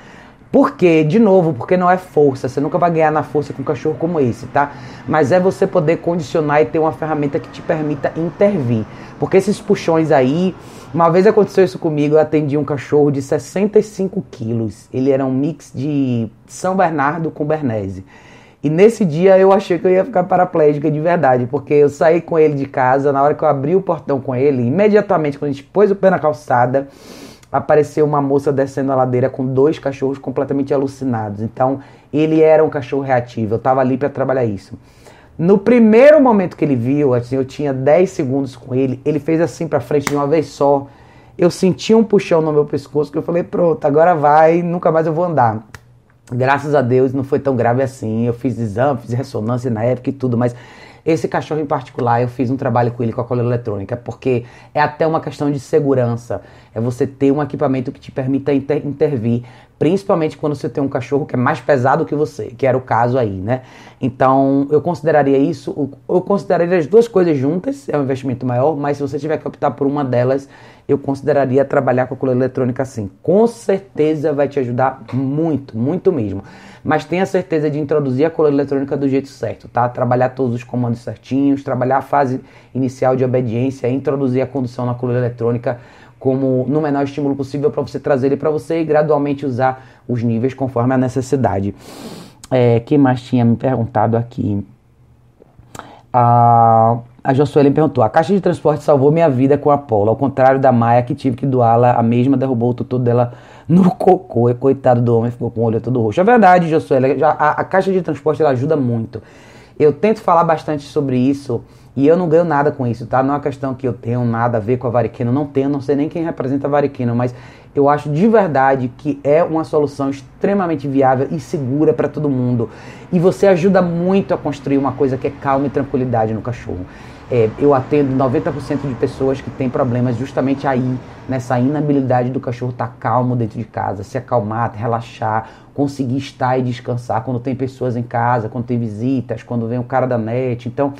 A: Por quê? De novo, porque não é força. Você nunca vai ganhar na força com um cachorro como esse, tá? Mas é você poder condicionar e ter uma ferramenta que te permita intervir. Porque esses puxões aí. Uma vez aconteceu isso comigo, eu atendi um cachorro de 65 quilos. Ele era um mix de São Bernardo com Bernese. E nesse dia eu achei que eu ia ficar paraplégica de verdade, porque eu saí com ele de casa, na hora que eu abri o portão com ele, imediatamente quando a gente pôs o pé na calçada, apareceu uma moça descendo a ladeira com dois cachorros completamente alucinados. Então, ele era um cachorro reativo. Eu estava ali para trabalhar isso. No primeiro momento que ele viu, assim, eu tinha 10 segundos com ele, ele fez assim para frente de uma vez só. Eu senti um puxão no meu pescoço que eu falei: "Pronto, agora vai, nunca mais eu vou andar". Graças a Deus não foi tão grave assim. Eu fiz exame, fiz ressonância na época e tudo, mas Esse cachorro em particular, eu fiz um trabalho com ele com a coleira eletrônica, porque é até uma questão de segurança. É você ter um equipamento que te permita inter intervir, principalmente quando você tem um cachorro que é mais pesado que você, que era o caso aí, né? Então, eu consideraria isso, eu consideraria as duas coisas juntas, é um investimento maior, mas se você tiver que optar por uma delas, eu consideraria trabalhar com a coleira eletrônica assim. Com certeza vai te ajudar muito, muito mesmo mas tenha certeza de introduzir a coleira eletrônica do jeito certo, tá? Trabalhar todos os comandos certinhos, trabalhar a fase inicial de obediência, introduzir a condução na coleira eletrônica como no menor estímulo possível para você trazer ele para você e gradualmente usar os níveis conforme a necessidade. É, quem mais tinha me perguntado aqui? A, a perguntou: a caixa de transporte salvou minha vida com a Polo, ao contrário da Maia que tive que doá-la, a mesma derrubou o tutor dela no cocô. E coitado do homem, ficou com o olho todo roxo. É verdade, Josué, a, a caixa de transporte ela ajuda muito. Eu tento falar bastante sobre isso e eu não ganho nada com isso, tá? Não é uma questão que eu tenho nada a ver com a Variquino, não tenho, não sei nem quem representa a Variquino, mas eu acho de verdade que é uma solução extremamente viável e segura para todo mundo. E você ajuda muito a construir uma coisa que é calma e tranquilidade no cachorro. É, eu atendo 90% de pessoas que têm problemas justamente aí, nessa inabilidade do cachorro estar tá calmo dentro de casa, se acalmar, relaxar, conseguir estar e descansar quando tem pessoas em casa, quando tem visitas, quando vem o cara da net. Então,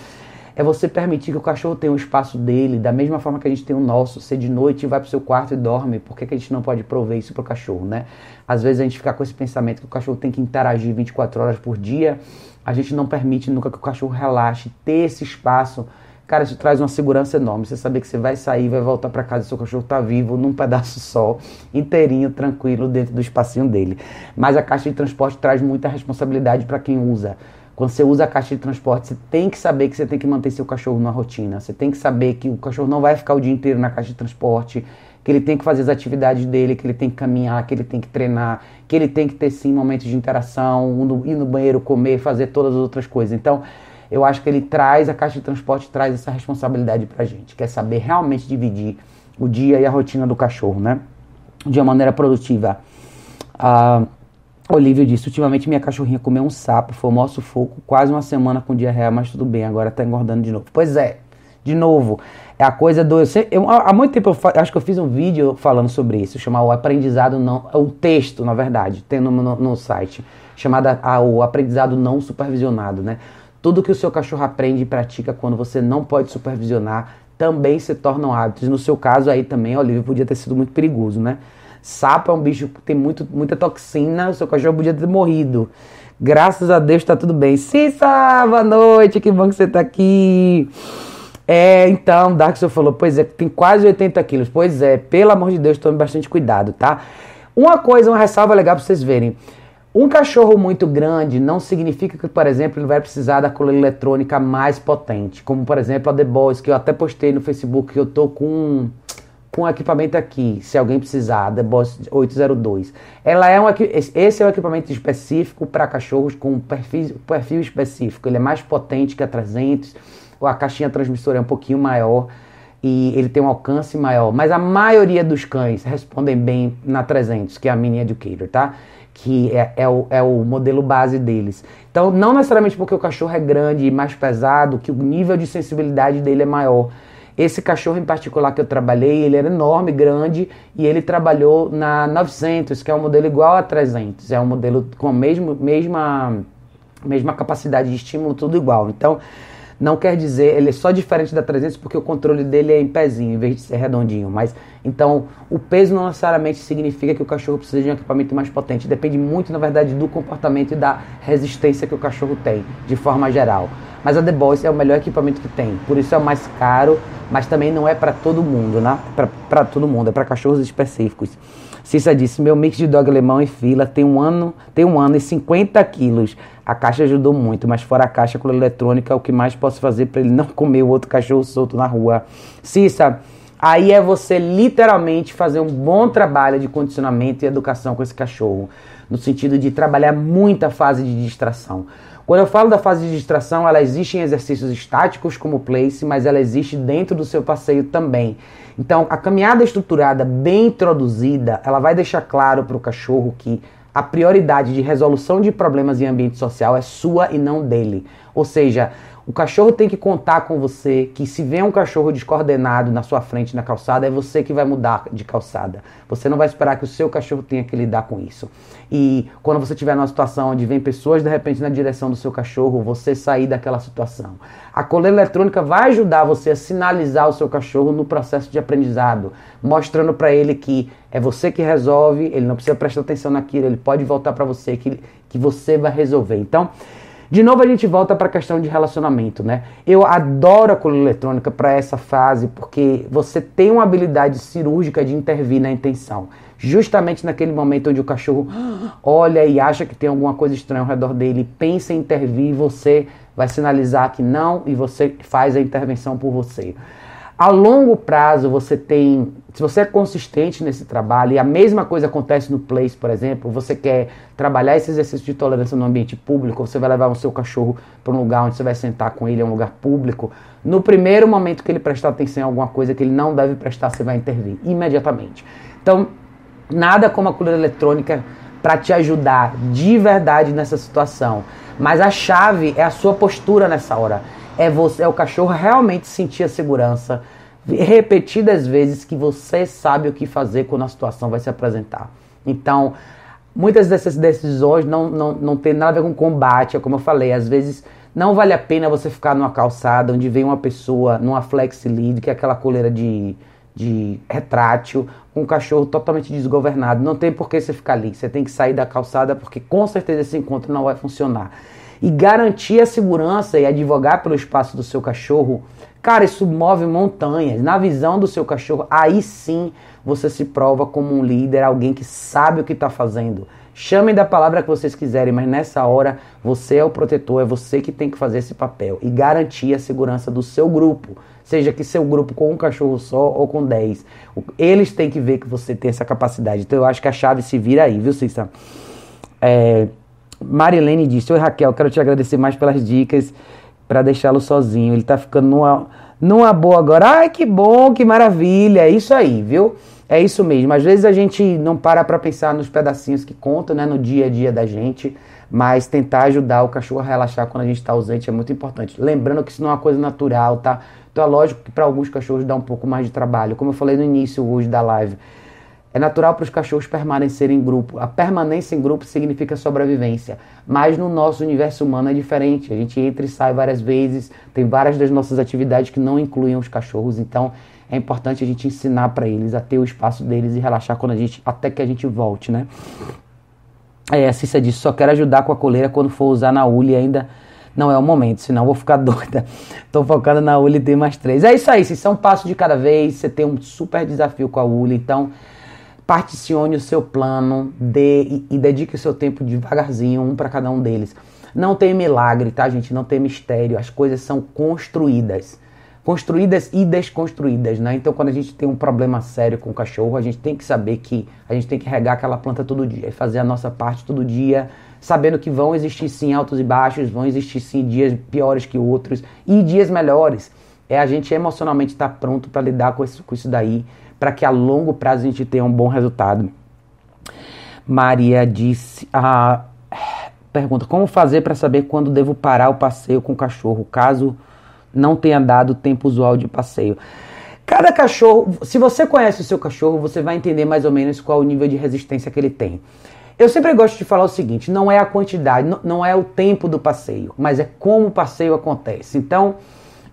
A: é você permitir que o cachorro tenha o espaço dele, da mesma forma que a gente tem o nosso. Ser de noite vai para o seu quarto e dorme, por que, que a gente não pode prover isso para o cachorro, né? Às vezes a gente fica com esse pensamento que o cachorro tem que interagir 24 horas por dia, a gente não permite nunca que o cachorro relaxe, ter esse espaço Cara, isso traz uma segurança enorme. Você saber que você vai sair, vai voltar para casa seu cachorro está vivo num pedaço só, inteirinho, tranquilo, dentro do espacinho dele. Mas a caixa de transporte traz muita responsabilidade para quem usa. Quando você usa a caixa de transporte, você tem que saber que você tem que manter seu cachorro numa rotina. Você tem que saber que o cachorro não vai ficar o dia inteiro na caixa de transporte, que ele tem que fazer as atividades dele, que ele tem que caminhar, que ele tem que treinar, que ele tem que ter sim momentos de interação, ir no banheiro, comer, fazer todas as outras coisas. Então, eu acho que ele traz, a caixa de transporte traz essa responsabilidade pra gente, quer saber realmente dividir o dia e a rotina do cachorro, né? De uma maneira produtiva. A Olivia disse, ultimamente minha cachorrinha comeu um sapo, foi o sufoco, quase uma semana com diarreia, mas tudo bem, agora tá engordando de novo. Pois é, de novo, é a coisa do. Eu, sei, eu há muito tempo eu acho que eu fiz um vídeo falando sobre isso, chamado O Aprendizado Não. O texto, na verdade, tem no, no, no site, chamado O Aprendizado Não Supervisionado, né? Tudo que o seu cachorro aprende e pratica quando você não pode supervisionar também se tornam hábitos. No seu caso aí também, Olivia, podia ter sido muito perigoso, né? Sapo é um bicho que tem muito, muita toxina, o seu cachorro podia ter morrido. Graças a Deus tá tudo bem. Cissa, boa noite, que bom que você tá aqui. É, então, Darkson falou, pois é, tem quase 80 quilos. Pois é, pelo amor de Deus, tome bastante cuidado, tá? Uma coisa, uma ressalva legal pra vocês verem. Um cachorro muito grande não significa que, por exemplo, ele vai precisar da coleira eletrônica mais potente, como por exemplo a The Boys, que eu até postei no Facebook que eu tô com com equipamento aqui, se alguém precisar, The Boss 802. Ela é um esse é um equipamento específico para cachorros com perfil, perfil específico. Ele é mais potente que a 300, a caixinha transmissora é um pouquinho maior e ele tem um alcance maior, mas a maioria dos cães respondem bem na 300, que é a Mini Educator, tá? Que é, é, o, é o modelo base deles. Então, não necessariamente porque o cachorro é grande e mais pesado, que o nível de sensibilidade dele é maior. Esse cachorro em particular que eu trabalhei, ele era enorme, grande, e ele trabalhou na 900, que é um modelo igual a 300. É um modelo com a mesma, mesma, mesma capacidade de estímulo, tudo igual. Então, não quer dizer, ele é só diferente da 300 porque o controle dele é em pezinho, em vez de ser redondinho. Mas então, o peso não necessariamente significa que o cachorro precisa de um equipamento mais potente. Depende muito, na verdade, do comportamento e da resistência que o cachorro tem, de forma geral. Mas a The Boys é o melhor equipamento que tem. Por isso é o mais caro, mas também não é para todo mundo, né? Para todo mundo, é para cachorros específicos. Cissa disse: meu mix de dog alemão e fila tem um ano, tem um ano e 50 quilos. A caixa ajudou muito, mas fora a caixa com eletrônica, o que mais posso fazer para ele não comer o outro cachorro solto na rua? Cissa, aí é você literalmente fazer um bom trabalho de condicionamento e educação com esse cachorro, no sentido de trabalhar muita fase de distração. Quando eu falo da fase de distração, ela existe em exercícios estáticos como o place, mas ela existe dentro do seu passeio também. Então, a caminhada estruturada, bem introduzida, ela vai deixar claro para o cachorro que a prioridade de resolução de problemas em ambiente social é sua e não dele. Ou seja, O cachorro tem que contar com você que se vem um cachorro descoordenado na sua frente na calçada, é você que vai mudar de calçada. Você não vai esperar que o seu cachorro tenha que lidar com isso. E quando você estiver numa situação onde vem pessoas de repente na direção do seu cachorro, você sair daquela situação. A coleira eletrônica vai ajudar você a sinalizar o seu cachorro no processo de aprendizado, mostrando para ele que é você que resolve, ele não precisa prestar atenção naquilo, ele pode voltar para você, que, que você vai resolver. Então, de novo a gente volta para a questão de relacionamento, né? Eu adoro a coleira eletrônica para essa fase porque você tem uma habilidade cirúrgica de intervir na intenção. Justamente naquele momento onde o cachorro olha e acha que tem alguma coisa estranha ao redor dele, pensa em intervir, você vai sinalizar que não e você faz a intervenção por você. A longo prazo você tem, se você é consistente nesse trabalho e a mesma coisa acontece no place, por exemplo, você quer trabalhar esse exercício de tolerância no ambiente público, você vai levar o seu cachorro para um lugar onde você vai sentar com ele, é um lugar público. No primeiro momento que ele prestar atenção em alguma coisa que ele não deve prestar, você vai intervir imediatamente. Então, nada como a coleira eletrônica para te ajudar de verdade nessa situação. Mas a chave é a sua postura nessa hora é você, é o cachorro realmente sentir a segurança repetidas vezes que você sabe o que fazer quando a situação vai se apresentar. Então, muitas dessas decisões não, não, não tem nada a ver com combate, é como eu falei, às vezes não vale a pena você ficar numa calçada onde vem uma pessoa numa flex lead, que é aquela coleira de, de retrátil, com um cachorro totalmente desgovernado. Não tem por que você ficar ali. Você tem que sair da calçada porque com certeza esse encontro não vai funcionar e garantir a segurança e advogar pelo espaço do seu cachorro, cara, isso move montanhas. Na visão do seu cachorro, aí sim você se prova como um líder, alguém que sabe o que está fazendo. Chamem da palavra que vocês quiserem, mas nessa hora você é o protetor, é você que tem que fazer esse papel e garantir a segurança do seu grupo. Seja que seu grupo com um cachorro só ou com dez. Eles têm que ver que você tem essa capacidade. Então eu acho que a chave se vira aí, viu, Cissa? É, Marilene disse: Oi Raquel, quero te agradecer mais pelas dicas para deixá-lo sozinho. Ele tá ficando numa, numa boa agora. Ai, que bom, que maravilha. É isso aí, viu? É isso mesmo. Às vezes a gente não para para pensar nos pedacinhos que contam, né, no dia a dia da gente, mas tentar ajudar o cachorro a relaxar quando a gente está ausente é muito importante. Lembrando que isso não é uma coisa natural, tá? Então é lógico que para alguns cachorros dá um pouco mais de trabalho. Como eu falei no início hoje da live, é natural para os cachorros permanecerem em grupo. A permanência em grupo significa sobrevivência. Mas no nosso universo humano é diferente. A gente entra e sai várias vezes. Tem várias das nossas atividades que não incluem os cachorros. Então é importante a gente ensinar para eles a ter o espaço deles e relaxar quando a gente, até que a gente volte, né? É, a Cissa disse, só quero ajudar com a coleira quando for usar na Uli ainda não é o momento, senão vou ficar (laughs) doida. Tô focando na Uli D mais três. É isso aí, se são passos de cada vez, você tem um super desafio com a Uli, então particione o seu plano dê, e, e dedique o seu tempo devagarzinho, um para cada um deles. Não tem milagre, tá, gente? Não tem mistério. As coisas são construídas. Construídas e desconstruídas, né? Então, quando a gente tem um problema sério com o cachorro, a gente tem que saber que a gente tem que regar aquela planta todo dia e fazer a nossa parte todo dia, sabendo que vão existir sim altos e baixos, vão existir sim dias piores que outros e dias melhores. É a gente emocionalmente estar tá pronto para lidar com isso, com isso daí para que a longo prazo a gente tenha um bom resultado. Maria disse a pergunta: como fazer para saber quando devo parar o passeio com o cachorro, caso não tenha dado o tempo usual de passeio? Cada cachorro, se você conhece o seu cachorro, você vai entender mais ou menos qual o nível de resistência que ele tem. Eu sempre gosto de falar o seguinte: não é a quantidade, não é o tempo do passeio, mas é como o passeio acontece. Então,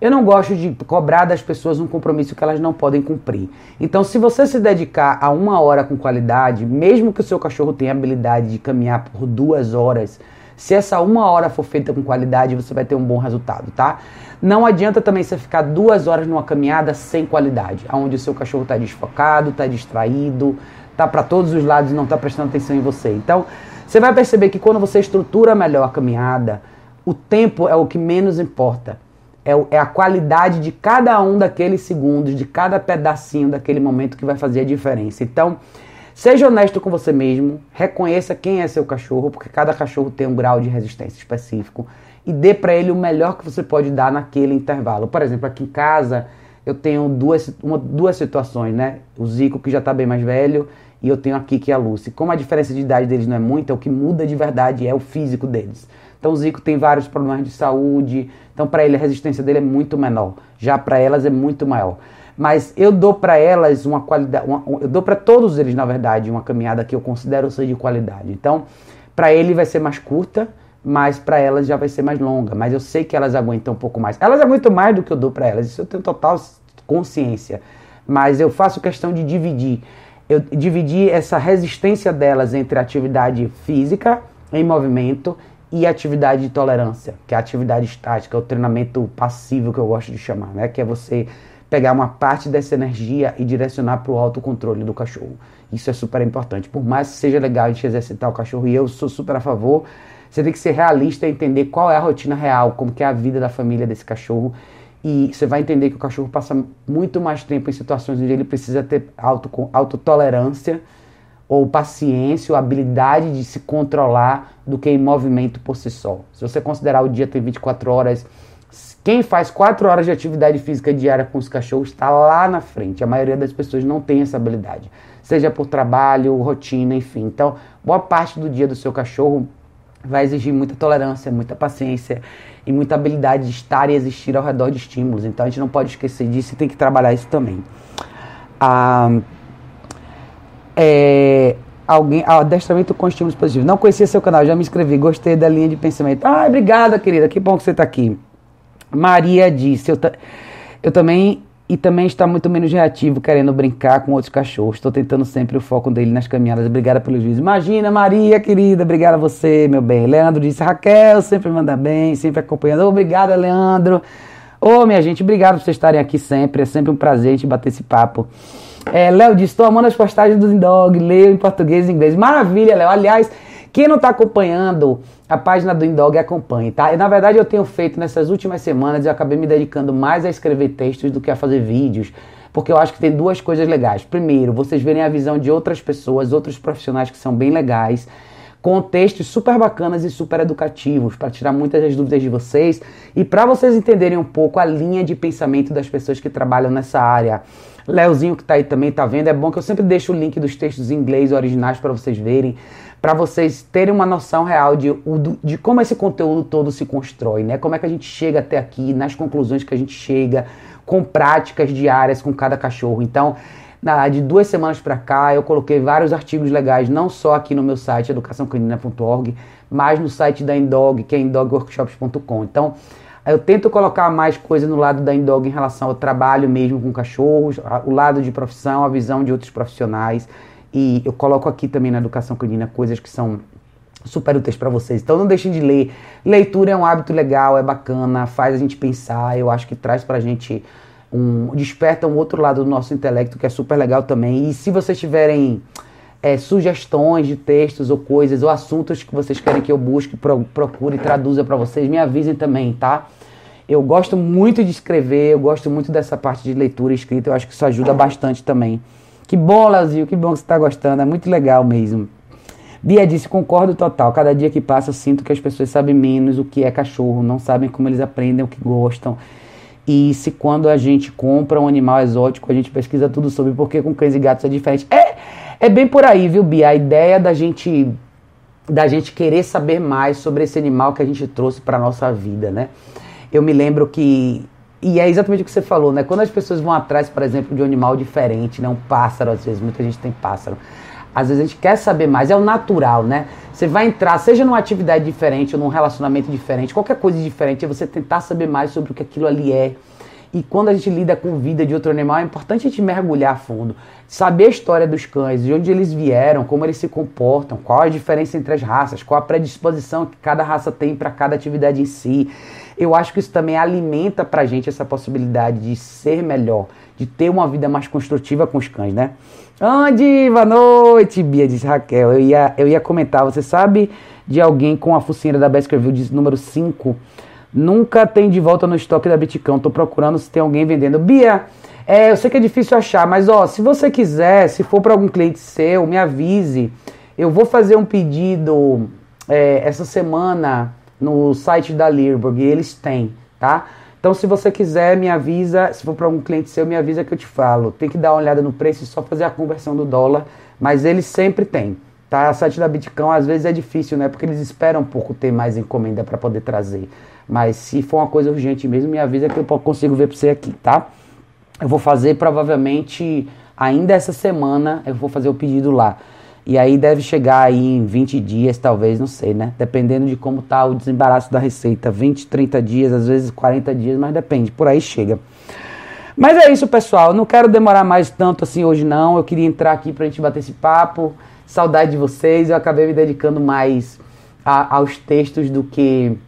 A: eu não gosto de cobrar das pessoas um compromisso que elas não podem cumprir. Então, se você se dedicar a uma hora com qualidade, mesmo que o seu cachorro tenha habilidade de caminhar por duas horas, se essa uma hora for feita com qualidade, você vai ter um bom resultado, tá? Não adianta também você ficar duas horas numa caminhada sem qualidade, onde o seu cachorro está desfocado, está distraído, está para todos os lados e não está prestando atenção em você. Então, você vai perceber que quando você estrutura melhor a caminhada, o tempo é o que menos importa é, é a qualidade de cada um daqueles segundos, de cada pedacinho daquele momento que vai fazer a diferença. Então, seja honesto com você mesmo, reconheça quem é seu cachorro, porque cada cachorro tem um grau de resistência específico e dê para ele o melhor que você pode dar naquele intervalo. Por exemplo, aqui em casa eu tenho duas, uma, duas situações, né? O Zico, que já está bem mais velho, e eu tenho aqui que é a Lucy. Como a diferença de idade deles não é muita, o que muda de verdade é o físico deles. Então o Zico tem vários problemas de saúde, então para ele a resistência dele é muito menor. Já para elas é muito maior. Mas eu dou para elas uma qualidade, uma, eu dou para todos eles na verdade uma caminhada que eu considero ser de qualidade. Então para ele vai ser mais curta, mas para elas já vai ser mais longa. Mas eu sei que elas aguentam um pouco mais. Elas aguentam mais do que eu dou para elas. Isso eu tenho total consciência. Mas eu faço questão de dividir. Eu dividi essa resistência delas entre atividade física em movimento e atividade de tolerância, que é a atividade estática, o treinamento passivo que eu gosto de chamar, né? Que é você pegar uma parte dessa energia e direcionar para o autocontrole do cachorro. Isso é super importante. Por mais que seja legal a gente exercitar o cachorro, e eu sou super a favor, você tem que ser realista e entender qual é a rotina real, como que é a vida da família desse cachorro. E você vai entender que o cachorro passa muito mais tempo em situações onde ele precisa ter auto, autotolerância ou paciência ou habilidade de se controlar do que em movimento por si só. Se você considerar o dia tem 24 horas, quem faz 4 horas de atividade física diária com os cachorros está lá na frente. A maioria das pessoas não tem essa habilidade, seja por trabalho, rotina, enfim. Então, boa parte do dia do seu cachorro vai exigir muita tolerância, muita paciência e muita habilidade de estar e existir ao redor de estímulos. Então a gente não pode esquecer disso e tem que trabalhar isso também. Ah, é, alguém, ah, adestramento com estímulos positivos. Não conhecia seu canal, já me inscrevi, gostei da linha de pensamento. Ah, obrigada, querida, que bom que você está aqui. Maria disse, eu, eu também e também está muito menos reativo, querendo brincar com outros cachorros. Estou tentando sempre o foco dele nas caminhadas. Obrigada pelo juízo. Imagina, Maria, querida, obrigada a você, meu bem. Leandro disse, Raquel, sempre manda bem, sempre acompanhando. Obrigada, Leandro. Ô, oh, minha gente, obrigado por vocês estarem aqui sempre. É sempre um prazer a gente bater esse papo. É, Léo disse, estou amando as postagens do Zindog, leio em português e inglês. Maravilha, Léo. Aliás, quem não está acompanhando a página do Indog, acompanhe, tá? E, na verdade, eu tenho feito nessas últimas semanas, eu acabei me dedicando mais a escrever textos do que a fazer vídeos, porque eu acho que tem duas coisas legais. Primeiro, vocês verem a visão de outras pessoas, outros profissionais que são bem legais, com textos super bacanas e super educativos, para tirar muitas das dúvidas de vocês e para vocês entenderem um pouco a linha de pensamento das pessoas que trabalham nessa área. Leozinho que está aí também tá vendo, é bom que eu sempre deixo o link dos textos em inglês originais para vocês verem para vocês terem uma noção real de, de como esse conteúdo todo se constrói, né? Como é que a gente chega até aqui, nas conclusões que a gente chega, com práticas diárias com cada cachorro. Então, na, de duas semanas para cá, eu coloquei vários artigos legais, não só aqui no meu site, educaçãocanina.org, mas no site da Indog, que é indogworkshops.com. Então, eu tento colocar mais coisa no lado da Indog em relação ao trabalho mesmo com cachorros, o lado de profissão, a visão de outros profissionais. E eu coloco aqui também na educação canina coisas que são super úteis para vocês. Então não deixem de ler. Leitura é um hábito legal, é bacana, faz a gente pensar. Eu acho que traz pra gente um desperta um outro lado do nosso intelecto que é super legal também. E se vocês tiverem é, sugestões de textos ou coisas ou assuntos que vocês querem que eu busque, pro, procure e traduza para vocês, me avisem também, tá? Eu gosto muito de escrever, eu gosto muito dessa parte de leitura e escrita, eu acho que isso ajuda bastante também. Que bom, Leozinho, que bom que você está gostando, é muito legal mesmo. Bia disse, concordo total. Cada dia que passa, eu sinto que as pessoas sabem menos o que é cachorro, não sabem como eles aprendem o que gostam. E se quando a gente compra um animal exótico, a gente pesquisa tudo sobre porque com cães e gatos é diferente. É, é bem por aí, viu, Bia? A ideia da gente da gente querer saber mais sobre esse animal que a gente trouxe para nossa vida, né? Eu me lembro que e é exatamente o que você falou, né? Quando as pessoas vão atrás, por exemplo, de um animal diferente, né? Um pássaro, às vezes, muita gente tem pássaro. Às vezes a gente quer saber mais, é o natural, né? Você vai entrar, seja numa atividade diferente ou num relacionamento diferente, qualquer coisa diferente, é você tentar saber mais sobre o que aquilo ali é. E quando a gente lida com vida de outro animal, é importante a gente mergulhar a fundo, saber a história dos cães, de onde eles vieram, como eles se comportam, qual a diferença entre as raças, qual a predisposição que cada raça tem para cada atividade em si. Eu acho que isso também alimenta pra gente essa possibilidade de ser melhor, de ter uma vida mais construtiva com os cães, né? Ande, boa noite, Bia, disse Raquel. Eu ia, eu ia comentar, você sabe de alguém com a focinheira da Baskerville número 5? Nunca tem de volta no estoque da Biticão. Tô procurando se tem alguém vendendo. Bia, é, eu sei que é difícil achar, mas ó, se você quiser, se for para algum cliente seu, me avise. Eu vou fazer um pedido é, essa semana no site da Learburg e eles têm, tá? Então, se você quiser, me avisa. Se for para algum cliente seu, me avisa que eu te falo. Tem que dar uma olhada no preço e só fazer a conversão do dólar, mas eles sempre têm, Tá? O site da Bitcão às vezes é difícil, né? Porque eles esperam um pouco ter mais encomenda para poder trazer. Mas se for uma coisa urgente mesmo, me avisa que eu consigo ver para você aqui, tá? Eu vou fazer provavelmente ainda essa semana, eu vou fazer o pedido lá. E aí deve chegar aí em 20 dias, talvez, não sei, né? Dependendo de como tá o desembaraço da receita. 20, 30 dias, às vezes 40 dias, mas depende, por aí chega. Mas é isso, pessoal. Não quero demorar mais tanto assim hoje, não. Eu queria entrar aqui pra gente bater esse papo. Saudade de vocês. Eu acabei me dedicando mais a, aos textos do que,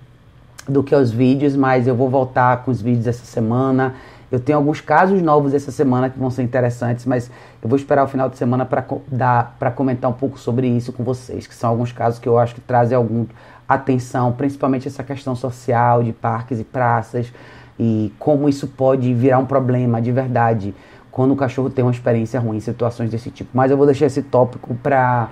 A: do que aos vídeos, mas eu vou voltar com os vídeos essa semana. Eu tenho alguns casos novos essa semana que vão ser interessantes, mas eu vou esperar o final de semana para comentar um pouco sobre isso com vocês, que são alguns casos que eu acho que trazem alguma atenção, principalmente essa questão social de parques e praças e como isso pode virar um problema de verdade quando o cachorro tem uma experiência ruim em situações desse tipo. Mas eu vou deixar esse tópico para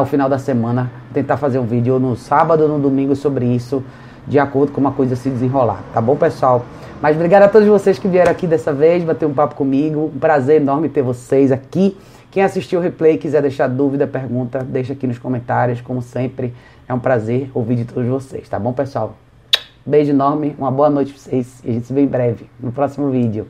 A: o final da semana, tentar fazer um vídeo no sábado ou no domingo sobre isso, de acordo com uma coisa se desenrolar. Tá bom, pessoal? Mas obrigado a todos vocês que vieram aqui dessa vez, bater um papo comigo. Um prazer enorme ter vocês aqui. Quem assistiu o replay quiser deixar dúvida, pergunta, deixa aqui nos comentários. Como sempre, é um prazer ouvir de todos vocês, tá bom, pessoal? Beijo enorme, uma boa noite pra vocês e a gente se vê em breve no próximo vídeo.